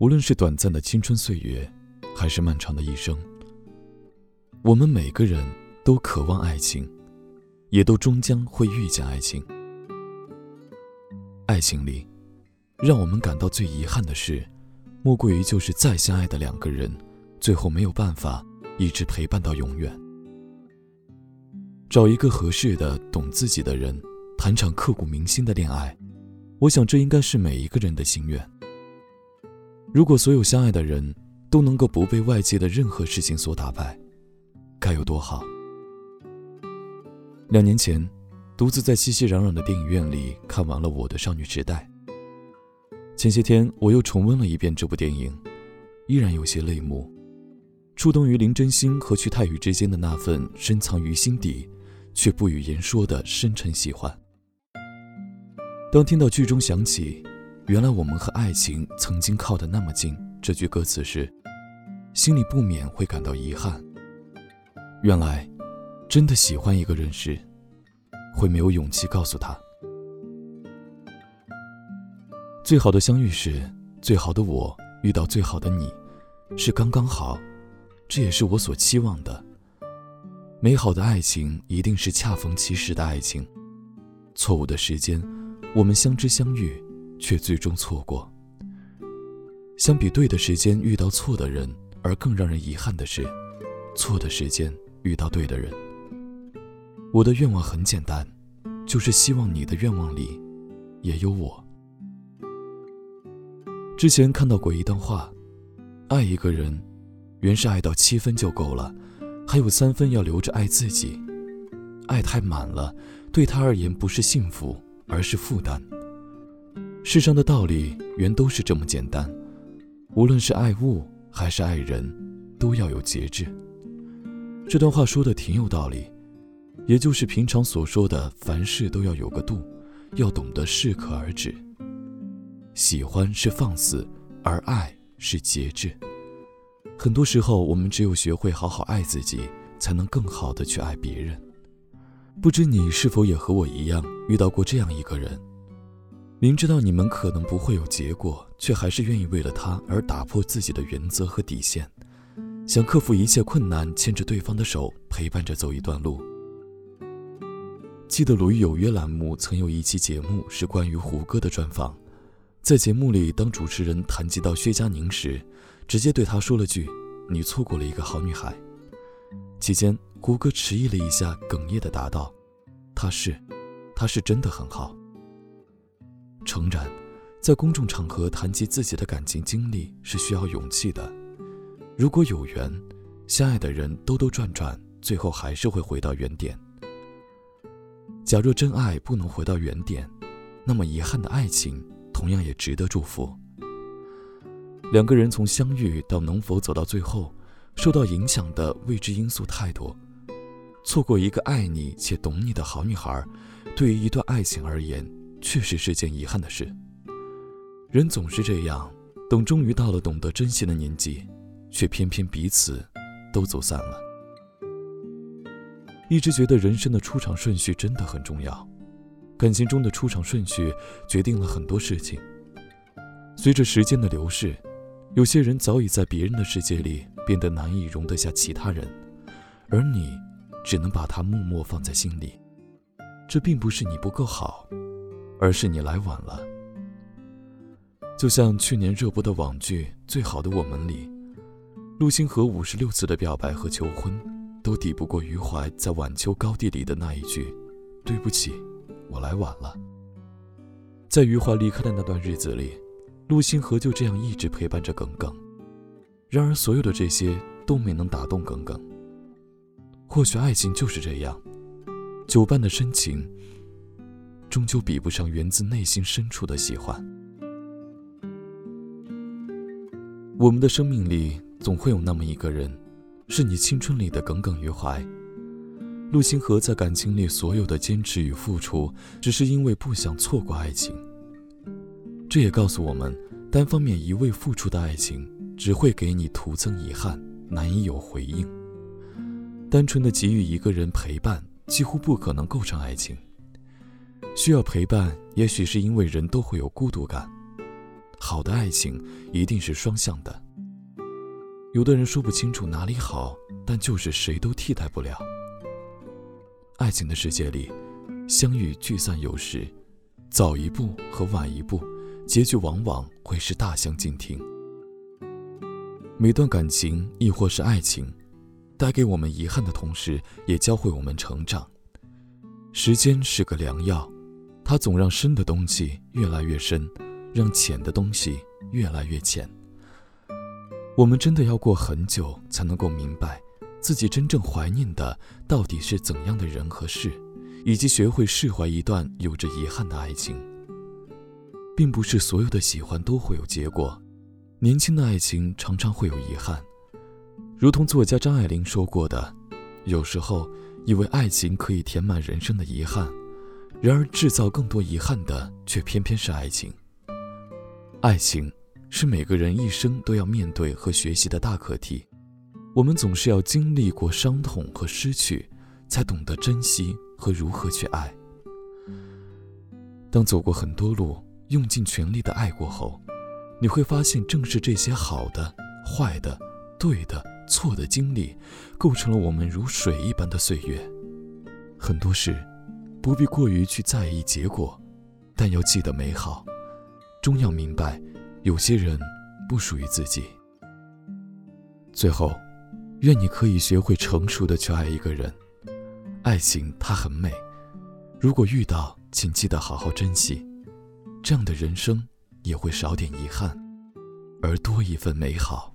无论是短暂的青春岁月，还是漫长的一生，我们每个人都渴望爱情，也都终将会遇见爱情。爱情里，让我们感到最遗憾的事，莫过于就是再相爱的两个人，最后没有办法一直陪伴到永远。找一个合适的、懂自己的人，谈场刻骨铭心的恋爱，我想这应该是每一个人的心愿。如果所有相爱的人都能够不被外界的任何事情所打败，该有多好！两年前，独自在熙熙攘攘的电影院里看完了《我的少女时代》。前些天我又重温了一遍这部电影，依然有些泪目，触动于林真心和曲太宇之间的那份深藏于心底却不语言说的深沉喜欢。当听到剧中响起。原来我们和爱情曾经靠得那么近。这句歌词时，心里不免会感到遗憾。原来，真的喜欢一个人时，会没有勇气告诉他。最好的相遇是，最好的我遇到最好的你，是刚刚好，这也是我所期望的。美好的爱情一定是恰逢其时的爱情。错误的时间，我们相知相遇。却最终错过。相比对的时间遇到错的人，而更让人遗憾的是，错的时间遇到对的人。我的愿望很简单，就是希望你的愿望里也有我。之前看到过一段话：爱一个人，原是爱到七分就够了，还有三分要留着爱自己。爱太满了，对他而言不是幸福，而是负担。世上的道理原都是这么简单，无论是爱物还是爱人，都要有节制。这段话说的挺有道理，也就是平常所说的凡事都要有个度，要懂得适可而止。喜欢是放肆，而爱是节制。很多时候，我们只有学会好好爱自己，才能更好的去爱别人。不知你是否也和我一样，遇到过这样一个人？明知道你们可能不会有结果，却还是愿意为了他而打破自己的原则和底线，想克服一切困难，牵着对方的手，陪伴着走一段路。记得《鲁豫有约》栏目曾有一期节目是关于胡歌的专访，在节目里，当主持人谈及到薛佳凝时，直接对他说了句：“你错过了一个好女孩。”期间，胡歌迟疑了一下，哽咽的答道：“她是，她是真的很好。”诚然，在公众场合谈及自己的感情经历是需要勇气的。如果有缘，相爱的人兜兜转转，最后还是会回到原点。假若真爱不能回到原点，那么遗憾的爱情同样也值得祝福。两个人从相遇到能否走到最后，受到影响的未知因素太多。错过一个爱你且懂你的好女孩，对于一段爱情而言。确实是件遗憾的事。人总是这样，等终于到了懂得珍惜的年纪，却偏偏彼此都走散了。一直觉得人生的出场顺序真的很重要，感情中的出场顺序决定了很多事情。随着时间的流逝，有些人早已在别人的世界里变得难以容得下其他人，而你只能把他默默放在心里。这并不是你不够好。而是你来晚了。就像去年热播的网剧《最好的我们》里，陆星河五十六次的表白和求婚，都抵不过余淮在晚秋高地里的那一句：“对不起，我来晚了。”在余淮离开的那段日子里，陆星河就这样一直陪伴着耿耿。然而，所有的这些都没能打动耿耿。或许爱情就是这样，久伴的深情。终究比不上源自内心深处的喜欢。我们的生命里总会有那么一个人，是你青春里的耿耿于怀。陆星河在感情里所有的坚持与付出，只是因为不想错过爱情。这也告诉我们，单方面一味付出的爱情，只会给你徒增遗憾，难以有回应。单纯的给予一个人陪伴，几乎不可能构成爱情。需要陪伴，也许是因为人都会有孤独感。好的爱情一定是双向的。有的人说不清楚哪里好，但就是谁都替代不了。爱情的世界里，相遇聚散有时，早一步和晚一步，结局往往会是大相径庭。每段感情亦或是爱情，带给我们遗憾的同时，也教会我们成长。时间是个良药，它总让深的东西越来越深，让浅的东西越来越浅。我们真的要过很久才能够明白，自己真正怀念的到底是怎样的人和事，以及学会释怀一段有着遗憾的爱情。并不是所有的喜欢都会有结果，年轻的爱情常常会有遗憾。如同作家张爱玲说过的：“有时候以为爱情可以填满人生的遗憾，然而制造更多遗憾的却偏偏是爱情。爱情。”是每个人一生都要面对和学习的大课题。我们总是要经历过伤痛和失去，才懂得珍惜和如何去爱。当走过很多路，用尽全力的爱过后，你会发现，正是这些好的、坏的、对的、错的经历，构成了我们如水一般的岁月。很多事，不必过于去在意结果，但要记得美好，终要明白。有些人不属于自己。最后，愿你可以学会成熟的去爱一个人。爱情它很美，如果遇到，请记得好好珍惜，这样的人生也会少点遗憾，而多一份美好。